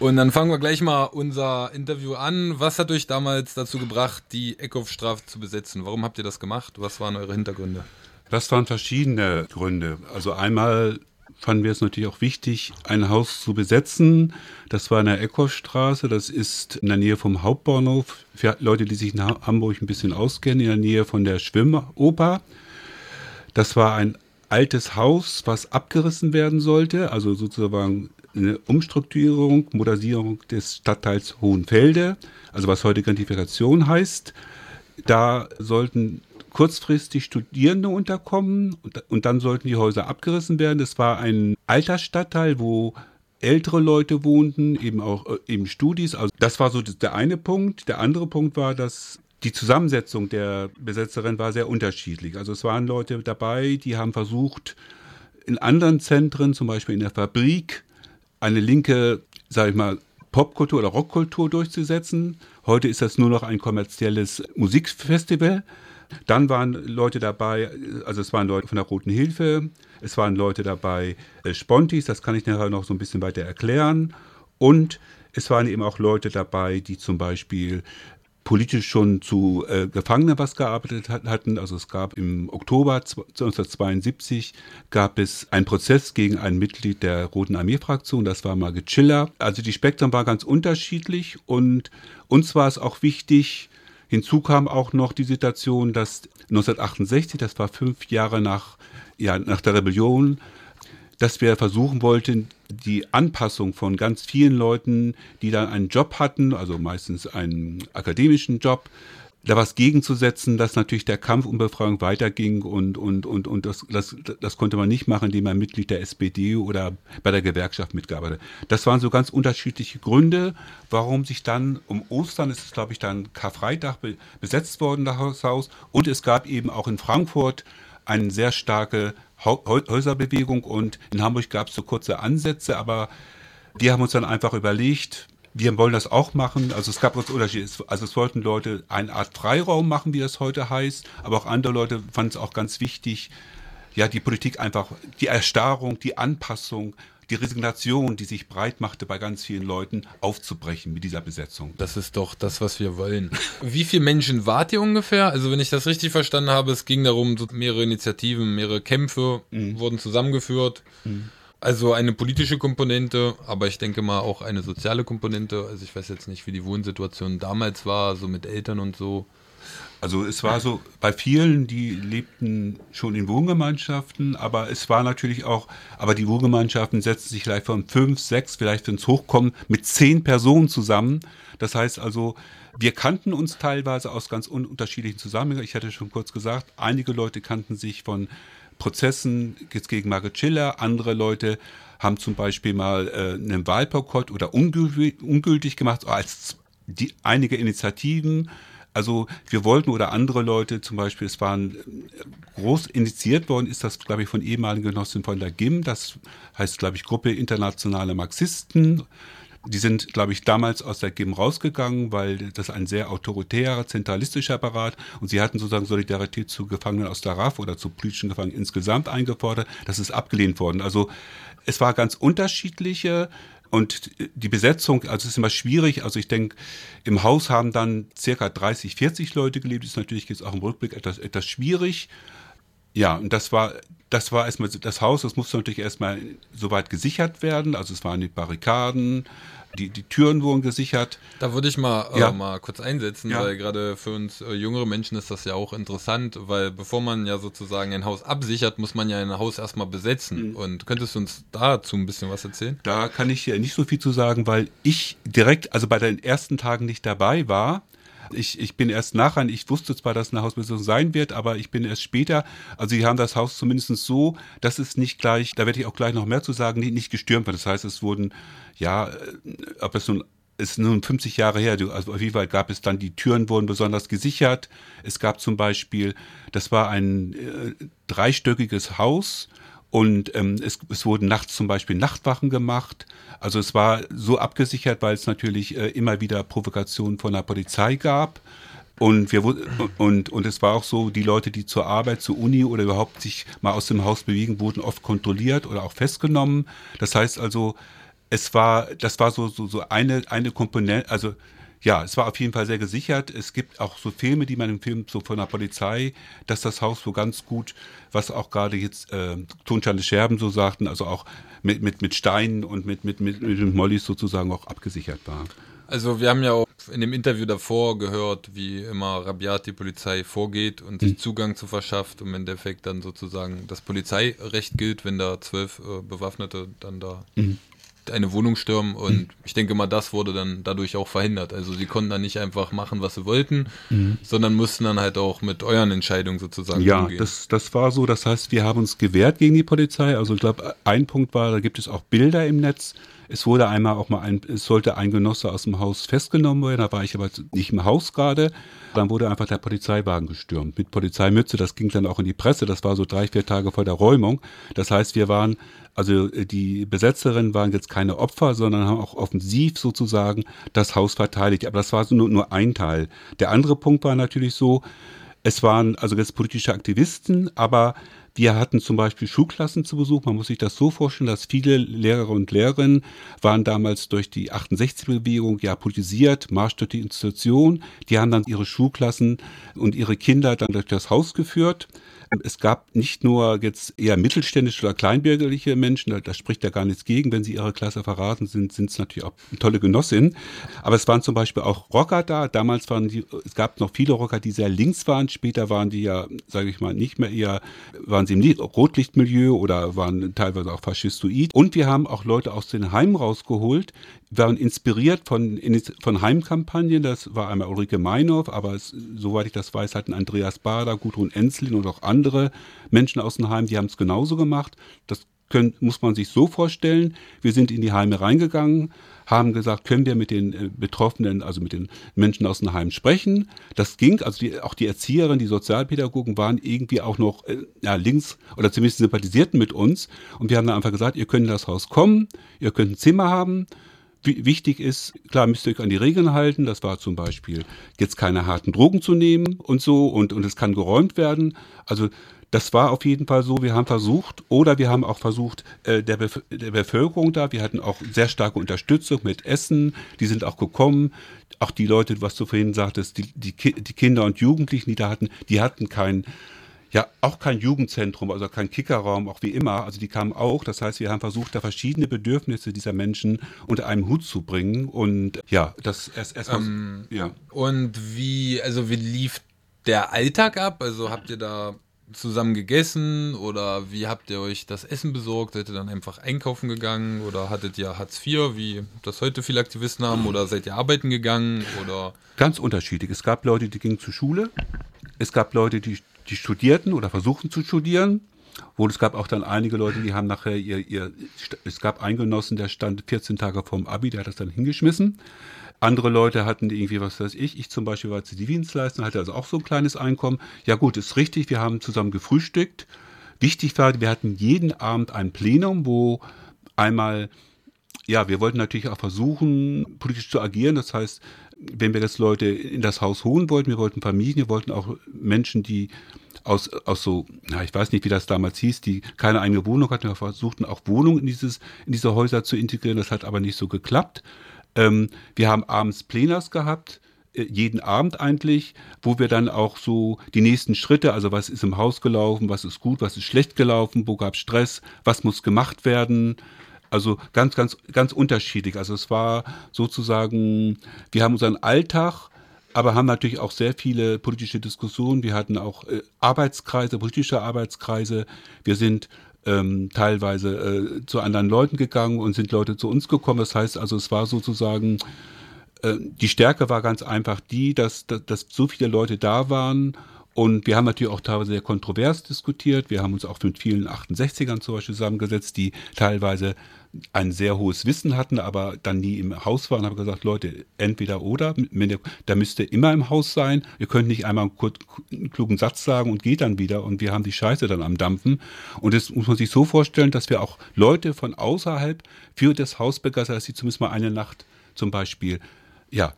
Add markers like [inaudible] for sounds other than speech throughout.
Und dann fangen wir gleich mal unser Interview an. Was hat euch damals dazu gebracht, die Eckhoff-Strafe zu besetzen? Warum habt ihr das gemacht? Was waren eure Hintergründe? Das waren verschiedene Gründe. Also einmal fanden wir es natürlich auch wichtig, ein Haus zu besetzen. Das war in der Eckhoffstraße. Das ist in der Nähe vom Hauptbahnhof. Für Leute, die sich in Hamburg ein bisschen auskennen, in der Nähe von der Schwimmoper. Das war ein altes Haus, was abgerissen werden sollte. Also sozusagen eine Umstrukturierung, Modernisierung des Stadtteils Hohenfelde, also was heute Gentrifikation heißt. Da sollten kurzfristig Studierende unterkommen und, und dann sollten die Häuser abgerissen werden. Das war ein alter Stadtteil, wo ältere Leute wohnten, eben auch äh, eben Studis. Also das war so der eine Punkt. Der andere Punkt war, dass die Zusammensetzung der Besetzerin war sehr unterschiedlich. Also es waren Leute dabei, die haben versucht, in anderen Zentren, zum Beispiel in der Fabrik, eine linke, sage ich mal, Popkultur oder Rockkultur durchzusetzen. Heute ist das nur noch ein kommerzielles Musikfestival. Dann waren Leute dabei, also es waren Leute von der Roten Hilfe, es waren Leute dabei, äh, Spontis, das kann ich nachher noch so ein bisschen weiter erklären. Und es waren eben auch Leute dabei, die zum Beispiel politisch schon zu äh, Gefangenen was gearbeitet hat, hatten. Also es gab im Oktober 1972 gab es einen Prozess gegen ein Mitglied der Roten Armee-Fraktion, das war Margit Schiller. Also die Spektren waren ganz unterschiedlich und uns war es auch wichtig, hinzu kam auch noch die Situation, dass 1968, das war fünf Jahre nach, ja, nach der Rebellion, dass wir versuchen wollten, die Anpassung von ganz vielen Leuten, die dann einen Job hatten, also meistens einen akademischen Job, da was gegenzusetzen, dass natürlich der Kampf um Befreiung weiterging und, und, und, und das, das, das konnte man nicht machen, indem man Mitglied der SPD oder bei der Gewerkschaft mitgearbeitet Das waren so ganz unterschiedliche Gründe, warum sich dann um Ostern, ist es glaube ich dann Karfreitag besetzt worden, das Haus. Und es gab eben auch in Frankfurt eine sehr starke Häuserbewegung und in Hamburg gab es so kurze Ansätze, aber wir haben uns dann einfach überlegt, wir wollen das auch machen. Also es gab uns Unterschiede. Also es wollten Leute eine Art Freiraum machen, wie das heute heißt, aber auch andere Leute fanden es auch ganz wichtig, ja, die Politik einfach, die Erstarrung, die Anpassung, die Resignation, die sich breit machte bei ganz vielen Leuten, aufzubrechen mit dieser Besetzung. Das ist doch das, was wir wollen. Wie viele Menschen wart ihr ungefähr? Also wenn ich das richtig verstanden habe, es ging darum, so mehrere Initiativen, mehrere Kämpfe mhm. wurden zusammengeführt. Mhm. Also eine politische Komponente, aber ich denke mal auch eine soziale Komponente. Also ich weiß jetzt nicht, wie die Wohnsituation damals war, so mit Eltern und so. Also es war so, bei vielen, die lebten schon in Wohngemeinschaften, aber es war natürlich auch, aber die Wohngemeinschaften setzten sich vielleicht von fünf, sechs, vielleicht wenn es hochkommt, mit zehn Personen zusammen. Das heißt also, wir kannten uns teilweise aus ganz unterschiedlichen Zusammenhängen. Ich hatte schon kurz gesagt, einige Leute kannten sich von Prozessen jetzt gegen Margaret Schiller, andere Leute haben zum Beispiel mal äh, einen Wahlboykott oder ungültig, ungültig gemacht, als die, einige Initiativen also wir wollten oder andere Leute zum Beispiel, es waren äh, groß initiiert worden, ist das, glaube ich, von ehemaligen Genossen von der GIM, das heißt, glaube ich, Gruppe Internationale Marxisten. Die sind, glaube ich, damals aus der GIM rausgegangen, weil das ein sehr autoritärer, zentralistischer Apparat und sie hatten sozusagen Solidarität zu Gefangenen aus der RAF oder zu politischen Gefangenen insgesamt eingefordert. Das ist abgelehnt worden. Also es war ganz unterschiedliche und die Besetzung, also es ist immer schwierig. Also ich denke, im Haus haben dann circa 30, 40 Leute gelebt. Ist natürlich jetzt auch im Rückblick etwas, etwas schwierig. Ja, und das war, das war erstmal das Haus, das musste natürlich erstmal soweit gesichert werden. Also es waren die Barrikaden, die, die Türen wurden gesichert. Da würde ich mal, äh, ja. äh, mal kurz einsetzen, ja. weil gerade für uns äh, jüngere Menschen ist das ja auch interessant, weil bevor man ja sozusagen ein Haus absichert, muss man ja ein Haus erstmal besetzen. Mhm. Und könntest du uns dazu ein bisschen was erzählen? Da kann ich ja nicht so viel zu sagen, weil ich direkt, also bei den ersten Tagen nicht dabei war. Ich, ich bin erst nachher, ich wusste zwar, dass eine Hausbesitzung sein wird, aber ich bin erst später, also sie haben das Haus zumindest so, dass es nicht gleich, da werde ich auch gleich noch mehr zu sagen, nicht, nicht gestürmt wird. Das heißt, es wurden, ja, äh, ob es nun ist nun 50 Jahre her, also wie weit gab es dann, die Türen wurden besonders gesichert. Es gab zum Beispiel, das war ein äh, dreistöckiges Haus und ähm, es, es wurden nachts zum Beispiel Nachtwachen gemacht. Also es war so abgesichert, weil es natürlich äh, immer wieder Provokationen von der Polizei gab. Und, wir, und, und es war auch so, die Leute, die zur Arbeit, zur Uni oder überhaupt sich mal aus dem Haus bewegen, wurden oft kontrolliert oder auch festgenommen. Das heißt also, es war, das war so, so, so eine, eine Komponente, also ja, es war auf jeden Fall sehr gesichert. Es gibt auch so Filme, die man im Film so von der Polizei, dass das Haus so ganz gut, was auch gerade jetzt äh, Tonschale Scherben so sagten, also auch mit, mit, mit Steinen und mit, mit, mit, mit Mollys sozusagen auch abgesichert war. Also wir haben ja auch in dem Interview davor gehört, wie immer rabiat die Polizei vorgeht und sich mhm. Zugang zu verschafft und im Endeffekt dann sozusagen das Polizeirecht gilt, wenn da zwölf äh, Bewaffnete dann da mhm eine Wohnung stürmen und mhm. ich denke mal, das wurde dann dadurch auch verhindert. Also sie konnten dann nicht einfach machen, was sie wollten, mhm. sondern mussten dann halt auch mit euren Entscheidungen sozusagen ja, umgehen. Ja, das, das war so. Das heißt, wir haben uns gewehrt gegen die Polizei. Also ich glaube, ein Punkt war, da gibt es auch Bilder im Netz. Es wurde einmal auch mal ein, es sollte ein Genosse aus dem Haus festgenommen werden, da war ich aber nicht im Haus gerade. Dann wurde einfach der Polizeiwagen gestürmt mit Polizeimütze. Das ging dann auch in die Presse. Das war so drei, vier Tage vor der Räumung. Das heißt, wir waren also äh, die Besetzerinnen waren jetzt keine Opfer, sondern haben auch offensiv sozusagen das Haus verteidigt. Aber das war nur, nur ein Teil. Der andere Punkt war natürlich so, es waren also jetzt politische Aktivisten, aber wir hatten zum Beispiel Schulklassen zu Besuch. Man muss sich das so vorstellen, dass viele Lehrer und Lehrerinnen waren damals durch die 68-Bewegung ja politisiert, Marsch durch die Institution. Die haben dann ihre Schulklassen und ihre Kinder dann durch das Haus geführt. Es gab nicht nur jetzt eher mittelständische oder kleinbürgerliche Menschen, da, da spricht ja gar nichts gegen, wenn sie ihre Klasse verraten sind, sind es natürlich auch tolle Genossinnen. Aber es waren zum Beispiel auch Rocker da. Damals waren die, es gab noch viele Rocker, die sehr links waren. Später waren die ja, sage ich mal, nicht mehr eher, waren sie im Rotlichtmilieu oder waren teilweise auch faschistoid. Und wir haben auch Leute aus den Heimen rausgeholt, waren inspiriert von, von Heimkampagnen. Das war einmal Ulrike Meinhoff, aber es, soweit ich das weiß, hatten Andreas Bader, Gudrun Enslin und auch andere Menschen aus dem Heim, die haben es genauso gemacht. Das können, muss man sich so vorstellen. Wir sind in die Heime reingegangen, haben gesagt, können wir mit den äh, Betroffenen, also mit den Menschen aus dem Heim sprechen. Das ging, also die, auch die Erzieherin, die Sozialpädagogen waren irgendwie auch noch äh, ja, links oder zumindest sympathisierten mit uns. Und wir haben dann einfach gesagt, ihr könnt in das Haus kommen, ihr könnt ein Zimmer haben, Wichtig ist, klar müsst ihr euch an die Regeln halten. Das war zum Beispiel, jetzt keine harten Drogen zu nehmen und so und, und es kann geräumt werden. Also das war auf jeden Fall so. Wir haben versucht, oder wir haben auch versucht, äh, der, Bef der Bevölkerung da, wir hatten auch sehr starke Unterstützung mit Essen, die sind auch gekommen. Auch die Leute, was du vorhin sagtest, die, die, die Kinder und Jugendlichen, die da hatten, die hatten kein ja, auch kein Jugendzentrum, also kein Kickerraum, auch wie immer. Also die kamen auch. Das heißt, wir haben versucht, da verschiedene Bedürfnisse dieser Menschen unter einem Hut zu bringen. Und ja, das erst erstmal. Ähm, ja. Und wie, also wie lief der Alltag ab? Also habt ihr da zusammen gegessen oder wie habt ihr euch das Essen besorgt? Seid ihr dann einfach einkaufen gegangen oder hattet ihr Hartz IV, wie das heute viele Aktivisten haben, oder seid ihr arbeiten gegangen oder? Ganz unterschiedlich. Es gab Leute, die gingen zur Schule. Es gab Leute, die die studierten oder versuchten zu studieren. Wohl, es gab auch dann einige Leute, die haben nachher ihr, ihr, es gab einen Genossen, der stand 14 Tage vorm Abi, der hat das dann hingeschmissen. Andere Leute hatten irgendwie, was weiß ich, ich zum Beispiel war Zivildienstleister, hatte also auch so ein kleines Einkommen. Ja gut, ist richtig, wir haben zusammen gefrühstückt. Wichtig war, wir hatten jeden Abend ein Plenum, wo einmal, ja, wir wollten natürlich auch versuchen, politisch zu agieren. Das heißt, wenn wir das Leute in das Haus holen wollten, wir wollten Familien, wir wollten auch Menschen, die aus, aus so, na, ich weiß nicht, wie das damals hieß, die keine eigene Wohnung hatten, wir versuchten auch Wohnungen in, dieses, in diese Häuser zu integrieren, das hat aber nicht so geklappt. Ähm, wir haben abends Plenars gehabt, äh, jeden Abend eigentlich, wo wir dann auch so die nächsten Schritte, also was ist im Haus gelaufen, was ist gut, was ist schlecht gelaufen, wo gab es Stress, was muss gemacht werden, also ganz, ganz, ganz unterschiedlich. Also es war sozusagen, wir haben unseren Alltag, aber haben natürlich auch sehr viele politische Diskussionen. Wir hatten auch äh, Arbeitskreise, politische Arbeitskreise. Wir sind ähm, teilweise äh, zu anderen Leuten gegangen und sind Leute zu uns gekommen. Das heißt also, es war sozusagen, äh, die Stärke war ganz einfach die, dass, dass, dass so viele Leute da waren und wir haben natürlich auch teilweise sehr kontrovers diskutiert. Wir haben uns auch mit vielen 68ern zum Beispiel zusammengesetzt, die teilweise ein sehr hohes Wissen hatten, aber dann nie im Haus waren, habe gesagt, Leute, entweder oder, da müsst ihr immer im Haus sein. Ihr könnt nicht einmal einen, kurz, einen klugen Satz sagen und geht dann wieder und wir haben die Scheiße dann am Dampfen. Und das muss man sich so vorstellen, dass wir auch Leute von außerhalb für das Haus begeistern, dass sie zumindest mal eine Nacht zum Beispiel, ja,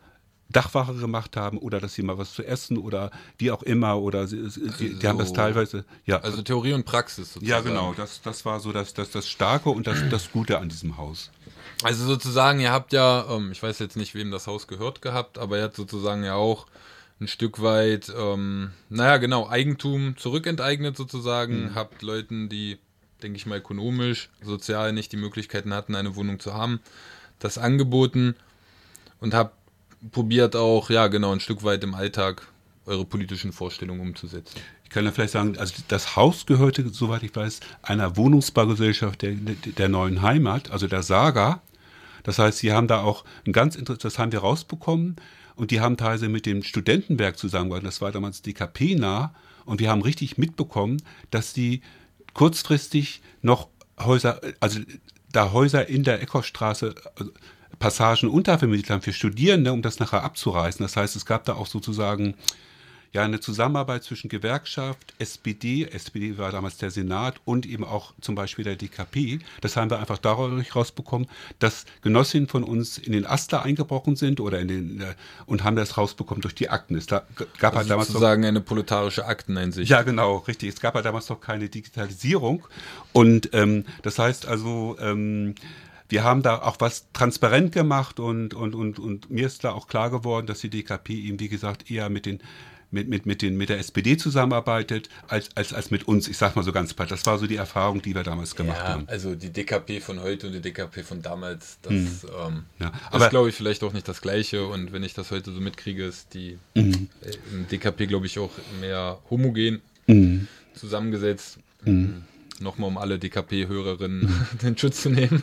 Dachwache gemacht haben oder dass sie mal was zu essen oder wie auch immer oder sie, die, die haben das teilweise ja Also Theorie und Praxis sozusagen. Ja, genau, das, das war so das, das, das Starke und das, das Gute an diesem Haus. Also sozusagen, ihr habt ja, ähm, ich weiß jetzt nicht, wem das Haus gehört gehabt, aber ihr habt sozusagen ja auch ein Stück weit, ähm, naja, genau, Eigentum zurückenteignet sozusagen, mhm. habt Leuten, die, denke ich mal, ökonomisch, sozial nicht die Möglichkeiten hatten, eine Wohnung zu haben, das angeboten und habt probiert auch, ja, genau, ein Stück weit im Alltag eure politischen Vorstellungen umzusetzen. Ich kann ja vielleicht sagen, also das Haus gehörte, soweit ich weiß, einer Wohnungsbaugesellschaft der, der neuen Heimat, also der Saga. Das heißt, sie haben da auch ein ganz interessantes, das haben wir rausbekommen und die haben teilweise mit dem Studentenwerk zusammengearbeitet, das war damals DKP nah und wir haben richtig mitbekommen, dass die kurzfristig noch Häuser, also da Häuser in der Eckerstraße, also Passagen untervermietet haben für Studierende, um das nachher abzureißen. Das heißt, es gab da auch sozusagen ja eine Zusammenarbeit zwischen Gewerkschaft, SPD, SPD war damals der Senat und eben auch zum Beispiel der DKP. Das haben wir einfach dadurch rausbekommen, dass Genossinnen von uns in den Aster eingebrochen sind oder in den äh, und haben das rausbekommen durch die Akten. Es da, gab also halt damals sozusagen noch, eine proletarische Akteneinsicht. Ja, genau, richtig. Es gab halt damals noch keine Digitalisierung und ähm, das heißt also ähm, wir haben da auch was transparent gemacht und, und, und, und mir ist da auch klar geworden, dass die DKP eben, wie gesagt, eher mit den mit, mit, mit, den, mit der SPD zusammenarbeitet, als, als, als mit uns. Ich sag mal so ganz platt. Das war so die Erfahrung, die wir damals gemacht ja, haben. Also die DKP von heute und die DKP von damals, das mhm. ähm, ja, ist, glaube ich, vielleicht auch nicht das Gleiche. Und wenn ich das heute so mitkriege, ist die mhm. äh, DKP, glaube ich, auch mehr homogen mhm. zusammengesetzt. Mhm nochmal um alle DKP-Hörerinnen den [laughs] Schutz zu nehmen.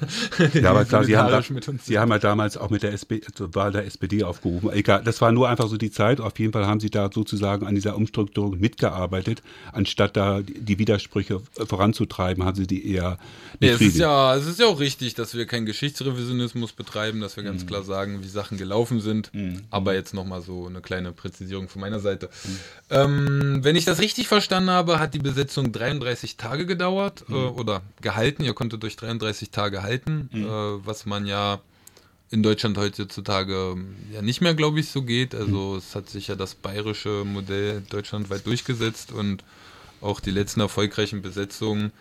ja, aber klar, sie haben, da, sie haben ja damals auch mit der SPD, Wahl der SPD aufgerufen. Egal, das war nur einfach so die Zeit. Auf jeden Fall haben sie da sozusagen an dieser Umstrukturierung mitgearbeitet, anstatt da die Widersprüche voranzutreiben, haben sie die eher ja, es ist ja, es ist ja auch richtig, dass wir keinen Geschichtsrevisionismus betreiben, dass wir ganz mhm. klar sagen, wie Sachen gelaufen sind. Mhm. Aber jetzt nochmal so eine kleine Präzisierung von meiner Seite. Mhm. Ähm, wenn ich das richtig verstanden habe, hat die Besetzung 33 Tage gedauert gedauert mhm. äh, oder gehalten. Ihr konntet durch 33 Tage halten, mhm. äh, was man ja in Deutschland heutzutage ähm, ja nicht mehr, glaube ich, so geht. Also mhm. es hat sich ja das bayerische Modell deutschlandweit durchgesetzt und auch die letzten erfolgreichen Besetzungen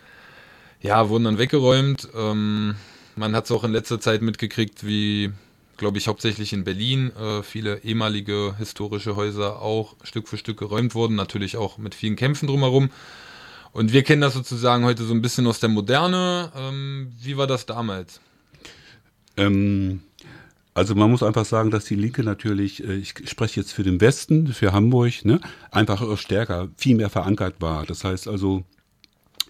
ja, wurden dann weggeräumt. Ähm, man hat es auch in letzter Zeit mitgekriegt, wie, glaube ich, hauptsächlich in Berlin äh, viele ehemalige historische Häuser auch Stück für Stück geräumt wurden, natürlich auch mit vielen Kämpfen drumherum. Und wir kennen das sozusagen heute so ein bisschen aus der Moderne. Ähm, wie war das damals? Ähm, also man muss einfach sagen, dass die Linke natürlich, äh, ich spreche jetzt für den Westen, für Hamburg, ne, einfach stärker, viel mehr verankert war. Das heißt also,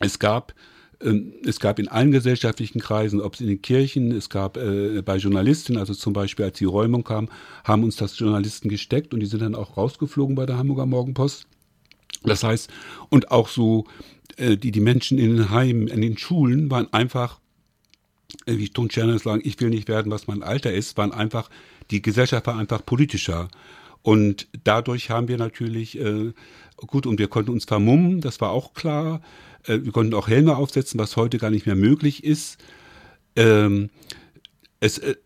es gab ähm, es gab in allen gesellschaftlichen Kreisen, ob es in den Kirchen, es gab äh, bei Journalisten, also zum Beispiel als die Räumung kam, haben uns das Journalisten gesteckt und die sind dann auch rausgeflogen bei der Hamburger Morgenpost. Das heißt, und auch so äh, die, die Menschen in den Heimen, in den Schulen waren einfach, äh, wie Toncherner sagen, ich will nicht werden, was mein Alter ist, waren einfach, die Gesellschaft war einfach politischer. Und dadurch haben wir natürlich, äh, gut, und wir konnten uns vermummen, das war auch klar. Äh, wir konnten auch Helme aufsetzen, was heute gar nicht mehr möglich ist. Ähm, es, äh,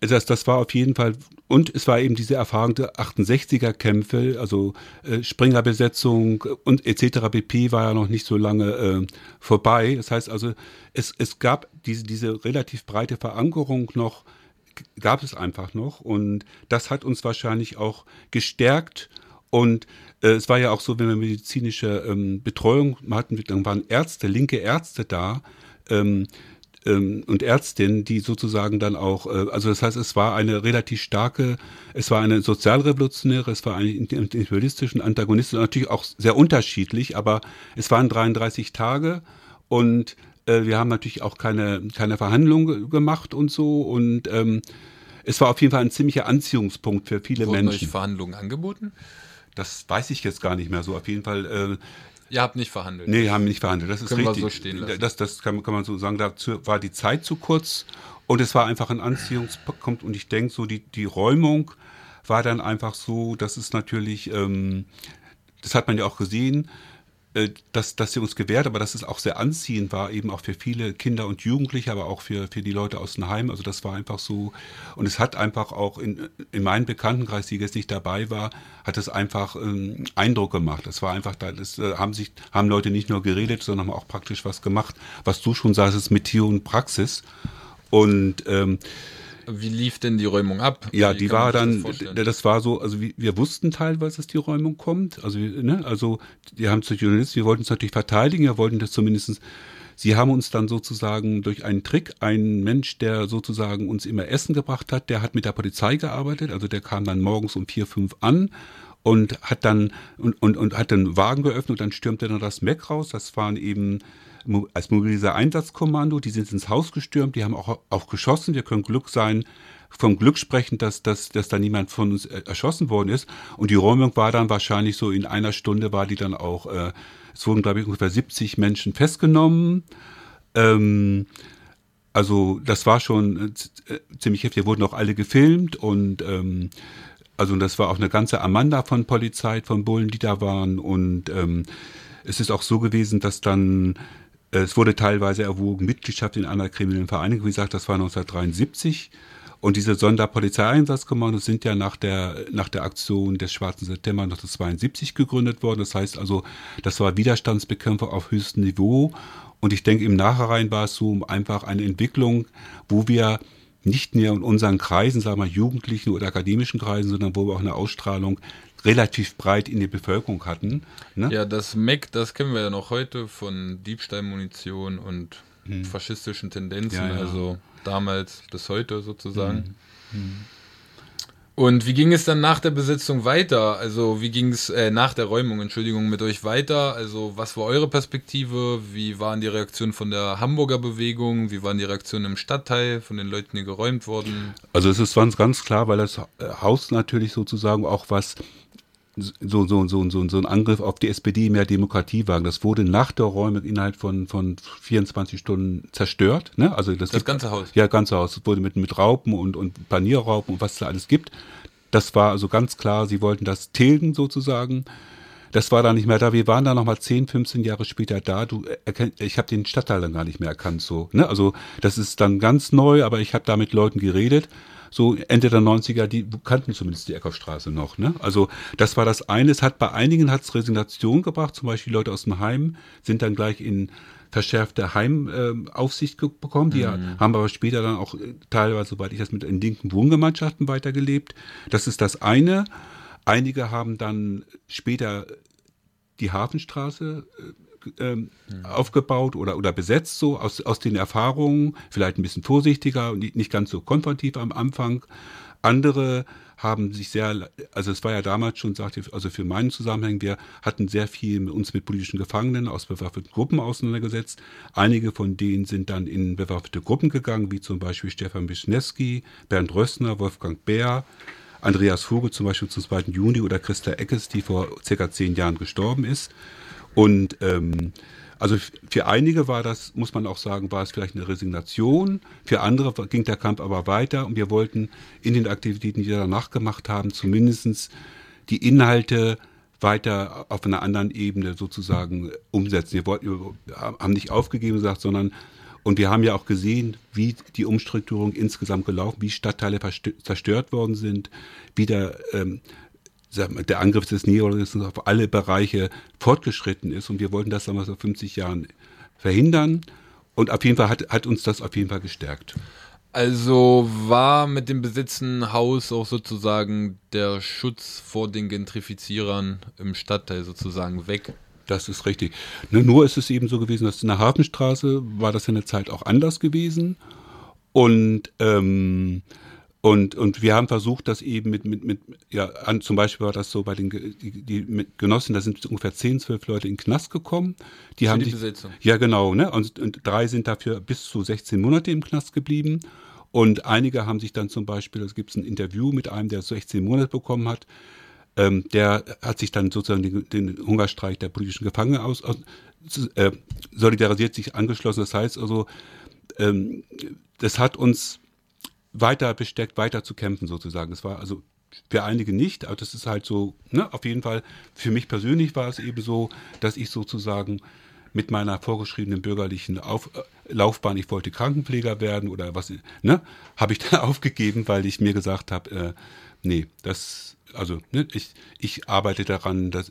das, das war auf jeden Fall, und es war eben diese Erfahrung der 68er-Kämpfe, also äh, Springerbesetzung und etc. BP war ja noch nicht so lange äh, vorbei. Das heißt also, es, es gab diese, diese relativ breite Verankerung noch, gab es einfach noch und das hat uns wahrscheinlich auch gestärkt und äh, es war ja auch so, wenn wir medizinische ähm, Betreuung hatten, dann waren Ärzte, linke Ärzte da, ähm, ähm, und Ärztin, die sozusagen dann auch, äh, also das heißt, es war eine relativ starke, es war eine sozialrevolutionäre, es war eine individualistische und antagonistische, natürlich auch sehr unterschiedlich, aber es waren 33 Tage und äh, wir haben natürlich auch keine, keine Verhandlungen gemacht und so und ähm, es war auf jeden Fall ein ziemlicher Anziehungspunkt für viele Wurden Menschen. Euch Verhandlungen angeboten? Das weiß ich jetzt gar nicht mehr so. Auf jeden Fall äh, Ihr habt nicht verhandelt. Nee, haben nicht verhandelt. Das ist Können richtig. Wir so stehen lassen. Das, das kann, kann man so sagen. Dazu war die Zeit zu kurz und es war einfach ein Anziehungspunkt. Und ich denke, so die, die Räumung war dann einfach so, dass es natürlich, ähm, das hat man ja auch gesehen, dass, dass sie uns gewährt, aber dass es auch sehr anziehend war, eben auch für viele Kinder und Jugendliche, aber auch für, für die Leute aus dem Heim. Also das war einfach so. Und es hat einfach auch in, in meinem Bekanntenkreis, die jetzt nicht dabei war, hat es einfach ähm, Eindruck gemacht. Es war einfach, da das, äh, haben sich, haben Leute nicht nur geredet, sondern haben auch praktisch was gemacht. Was du schon sagst, ist mit Theorie und Praxis. Und ähm, wie lief denn die Räumung ab? Ja, die war dann, das, das, war so, also wir wussten teilweise, dass die Räumung kommt. Also, ne, also die haben zu Journalisten, wir wollten es natürlich verteidigen, wir wollten das zumindestens. Sie haben uns dann sozusagen durch einen Trick, ein Mensch, der sozusagen uns immer Essen gebracht hat, der hat mit der Polizei gearbeitet, also der kam dann morgens um vier, fünf an und hat dann und, und, und hat den Wagen geöffnet und dann stürmte dann das Mac raus. Das waren eben als mobiliser Einsatzkommando, die sind ins Haus gestürmt, die haben auch, auch geschossen. Wir können Glück sein, vom Glück sprechen, dass, dass, dass da niemand von uns äh, erschossen worden ist. Und die Räumung war dann wahrscheinlich so in einer Stunde war die dann auch, äh, es wurden, glaube ich, ungefähr 70 Menschen festgenommen. Ähm, also das war schon äh, ziemlich heftig. Wir wurden auch alle gefilmt und ähm, also das war auch eine ganze Amanda von Polizei, von Bullen, die da waren. Und ähm, es ist auch so gewesen, dass dann es wurde teilweise erwogen, Mitgliedschaft in einer kriminellen Vereinigung. Wie gesagt, das war 1973. Und diese Sonderpolizeieinsatzkommandos sind ja nach der, nach der Aktion des Schwarzen September 1972 gegründet worden. Das heißt also, das war Widerstandsbekämpfung auf höchstem Niveau. Und ich denke, im Nachhinein war es so einfach eine Entwicklung, wo wir nicht mehr in unseren Kreisen, sagen wir Jugendlichen oder akademischen Kreisen, sondern wo wir auch eine Ausstrahlung relativ breit in die Bevölkerung hatten. Ne? Ja, das MEC, das kennen wir ja noch heute von Diebstahlmunition und hm. faschistischen Tendenzen, ja, ja. also damals bis heute sozusagen. Hm. Hm. Und wie ging es dann nach der Besetzung weiter? Also wie ging es äh, nach der Räumung, Entschuldigung, mit euch weiter? Also was war eure Perspektive? Wie waren die Reaktionen von der Hamburger Bewegung? Wie waren die Reaktionen im Stadtteil von den Leuten, die geräumt wurden? Also es ist ganz, ganz klar, weil das Haus natürlich sozusagen auch was so, so, so, so, so ein Angriff auf die SPD mehr Demokratie wagen. Das wurde nach der Räumung innerhalb von, von 24 Stunden zerstört. Ne? Also das, das ganze Haus? Ja, ganze Haus. Es wurde mit, mit Raupen und, und Panierraupen und was da alles gibt. Das war also ganz klar, sie wollten das tilgen sozusagen. Das war da nicht mehr da. Wir waren da nochmal 10, 15 Jahre später da. Du erkenn, ich habe den Stadtteil dann gar nicht mehr erkannt. So, ne? Also das ist dann ganz neu, aber ich habe da mit Leuten geredet so Ende der 90er, die kannten zumindest die Eckhoffstraße noch. Ne? Also das war das eine. Es hat bei einigen hat's Resignation gebracht, zum Beispiel Leute aus dem Heim sind dann gleich in verschärfte Heimaufsicht äh, bekommen. Die mhm. haben aber später dann auch äh, teilweise, soweit ich das mit in linken Wohngemeinschaften weitergelebt. Das ist das eine. Einige haben dann später die Hafenstraße äh, ähm, mhm. aufgebaut oder, oder besetzt, so aus, aus den Erfahrungen, vielleicht ein bisschen vorsichtiger und nicht ganz so konfrontiv am Anfang. Andere haben sich sehr, also es war ja damals schon, sagte also für meinen Zusammenhang, wir hatten sehr viel mit uns mit politischen Gefangenen aus bewaffneten Gruppen auseinandergesetzt. Einige von denen sind dann in bewaffnete Gruppen gegangen, wie zum Beispiel Stefan Wischnewski, Bernd Rössner, Wolfgang Bär, Andreas Vogel zum Beispiel zum 2. Juni oder Christa Eckes, die vor circa zehn Jahren gestorben ist. Und ähm, also für einige war das, muss man auch sagen, war es vielleicht eine Resignation. Für andere ging der Kampf aber weiter und wir wollten in den Aktivitäten, die wir danach gemacht haben, zumindest die Inhalte weiter auf einer anderen Ebene sozusagen umsetzen. Wir, wollten, haben nicht aufgegeben gesagt, sondern und wir haben ja auch gesehen, wie die Umstrukturierung insgesamt gelaufen, wie Stadtteile zerstört worden sind, wie der ähm, der Angriff des Neoliberalismus auf alle Bereiche fortgeschritten ist. Und wir wollten das damals vor 50 Jahren verhindern. Und auf jeden Fall hat, hat uns das auf jeden Fall gestärkt. Also war mit dem Besitzen Haus auch sozusagen der Schutz vor den Gentrifizierern im Stadtteil sozusagen weg. Das ist richtig. Nur ist es eben so gewesen, dass in der Hafenstraße war das in der Zeit auch anders gewesen. Und ähm, und, und wir haben versucht, das eben mit, mit, mit ja, an, zum Beispiel war das so bei den die, die Genossen, da sind ungefähr 10, 12 Leute in den Knast gekommen. Die Für haben die Besetzung. Ja, genau, ne? Und, und drei sind dafür bis zu 16 Monate im Knast geblieben. Und einige haben sich dann zum Beispiel, es gibt ein Interview mit einem, der 16 Monate bekommen hat, ähm, der hat sich dann sozusagen den, den Hungerstreik der politischen Gefangenen aus, aus äh, solidarisiert sich angeschlossen. Das heißt also, ähm, das hat uns weiter besteckt, weiter zu kämpfen sozusagen. Es war also für einige nicht, aber das ist halt so, ne, auf jeden Fall, für mich persönlich war es eben so, dass ich sozusagen mit meiner vorgeschriebenen bürgerlichen Auf äh, Laufbahn, ich wollte Krankenpfleger werden oder was, ne, habe ich [laughs] dann aufgegeben, weil ich mir gesagt habe, äh, nee, das, also, ne, ich, ich arbeite daran, dass,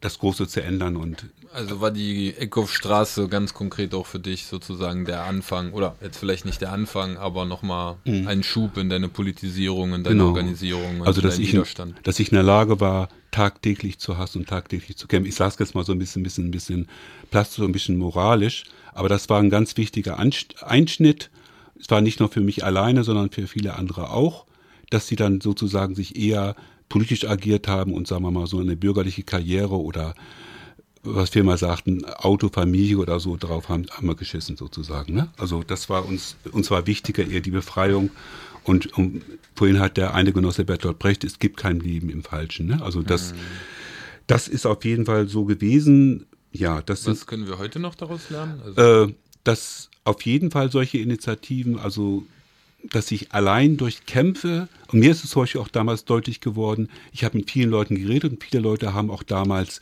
das Große zu ändern und also war die Eckhoffstraße ganz konkret auch für dich sozusagen der Anfang, oder jetzt vielleicht nicht der Anfang, aber nochmal mhm. ein Schub in deine Politisierung, in deine genau. Organisierung, also dass ich, Widerstand. dass ich in der Lage war, tagtäglich zu hassen und tagtäglich zu kämpfen. Ich sage jetzt mal so ein bisschen, bisschen, ein bisschen plastisch, so ein bisschen moralisch, aber das war ein ganz wichtiger Einschnitt. Es war nicht nur für mich alleine, sondern für viele andere auch, dass sie dann sozusagen sich eher politisch agiert haben und sagen wir mal so eine bürgerliche Karriere oder was wir mal sagten, Auto, Familie oder so drauf haben, haben wir geschissen sozusagen. Ne? Also das war uns, uns war wichtiger eher die Befreiung. Und um, vorhin hat der eine Genosse Bertolt Brecht, es gibt kein Leben im Falschen. Ne? Also das, mhm. das ist auf jeden Fall so gewesen. Ja, das Was sind, können wir heute noch daraus lernen? Also äh, dass auf jeden Fall solche Initiativen, also dass ich allein durch Kämpfe, und mir ist es zum Beispiel auch damals deutlich geworden, ich habe mit vielen Leuten geredet und viele Leute haben auch damals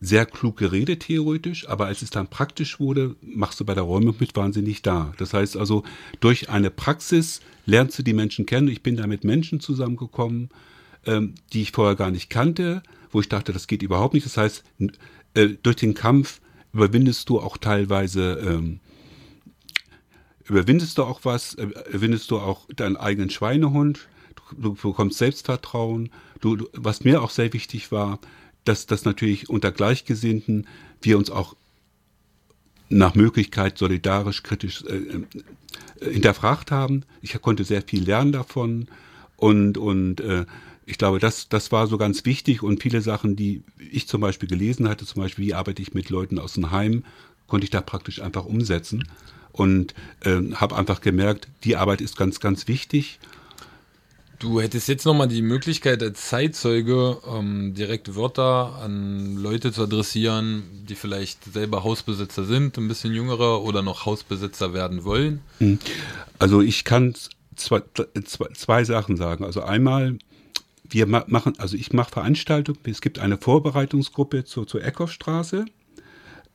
sehr klug geredet theoretisch, aber als es dann praktisch wurde, machst du bei der Räumung mit, waren sie nicht da. Das heißt also, durch eine Praxis lernst du die Menschen kennen. Ich bin da mit Menschen zusammengekommen, ähm, die ich vorher gar nicht kannte, wo ich dachte, das geht überhaupt nicht. Das heißt, äh, durch den Kampf überwindest du auch teilweise, ähm, überwindest du auch was, äh, überwindest du auch deinen eigenen Schweinehund, du, du bekommst Selbstvertrauen. Du, du, was mir auch sehr wichtig war, dass das natürlich unter Gleichgesinnten wir uns auch nach Möglichkeit solidarisch, kritisch äh, äh, hinterfragt haben. Ich konnte sehr viel lernen davon und, und äh, ich glaube, das, das war so ganz wichtig und viele Sachen, die ich zum Beispiel gelesen hatte, zum Beispiel, wie arbeite ich mit Leuten aus dem Heim, konnte ich da praktisch einfach umsetzen und äh, habe einfach gemerkt, die Arbeit ist ganz, ganz wichtig Du hättest jetzt nochmal die Möglichkeit als Zeitzeuge ähm, direkt Wörter an Leute zu adressieren, die vielleicht selber Hausbesitzer sind, ein bisschen jüngere oder noch Hausbesitzer werden wollen. Hm. Also ich kann zwei, zwei, zwei Sachen sagen. Also einmal, wir machen, also ich mache Veranstaltungen. Es gibt eine Vorbereitungsgruppe zur, zur Eckhoffstraße.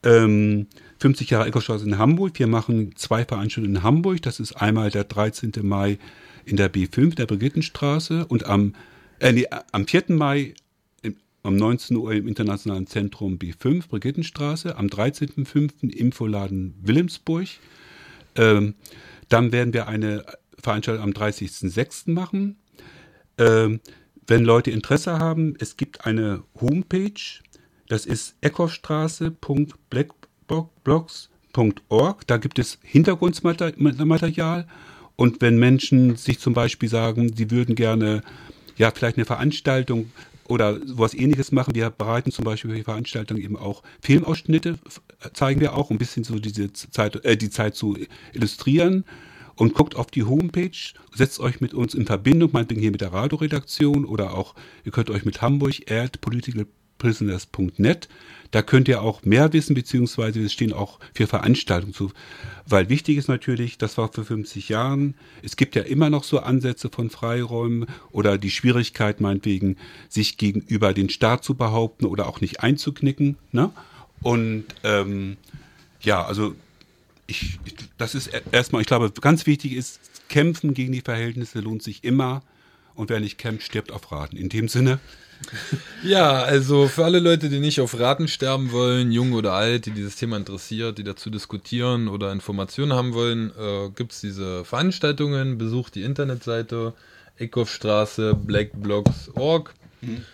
Ähm, 50 Jahre Eckhoffstraße in Hamburg. Wir machen zwei Veranstaltungen in Hamburg. Das ist einmal der 13. Mai in der B5 der Brigittenstraße und am, äh, nee, am 4. Mai im, um 19 Uhr im Internationalen Zentrum B5 Brigittenstraße, am 13.05. Infoladen Wilhelmsburg. Ähm, dann werden wir eine Veranstaltung am 30.06. machen. Ähm, wenn Leute Interesse haben, es gibt eine Homepage, das ist echostraße.blackblogs.org. Da gibt es Hintergrundmaterial und wenn Menschen sich zum Beispiel sagen, sie würden gerne ja vielleicht eine Veranstaltung oder sowas ähnliches machen. Wir bereiten zum Beispiel für die Veranstaltung eben auch Filmausschnitte, zeigen wir auch, um ein bisschen so diese Zeit, äh, die Zeit zu illustrieren. Und guckt auf die Homepage, setzt euch mit uns in Verbindung, meinetwegen hier mit der Radioredaktion oder auch, ihr könnt euch mit Hamburg, Erd, Political prisoners.net. Da könnt ihr auch mehr wissen, beziehungsweise wir stehen auch für Veranstaltungen zu. Weil wichtig ist natürlich, das war vor 50 Jahren, es gibt ja immer noch so Ansätze von Freiräumen oder die Schwierigkeit meinetwegen, sich gegenüber den Staat zu behaupten oder auch nicht einzuknicken. Ne? Und ähm, ja, also ich, das ist erstmal, ich glaube, ganz wichtig ist, kämpfen gegen die Verhältnisse lohnt sich immer. Und wer nicht kämpft, stirbt auf Raten. In dem Sinne, [laughs] ja, also für alle Leute, die nicht auf Raten sterben wollen, jung oder alt, die dieses Thema interessiert, die dazu diskutieren oder Informationen haben wollen, äh, gibt es diese Veranstaltungen. Besucht die Internetseite Eckhoffstraße blackblogs.org. Mhm.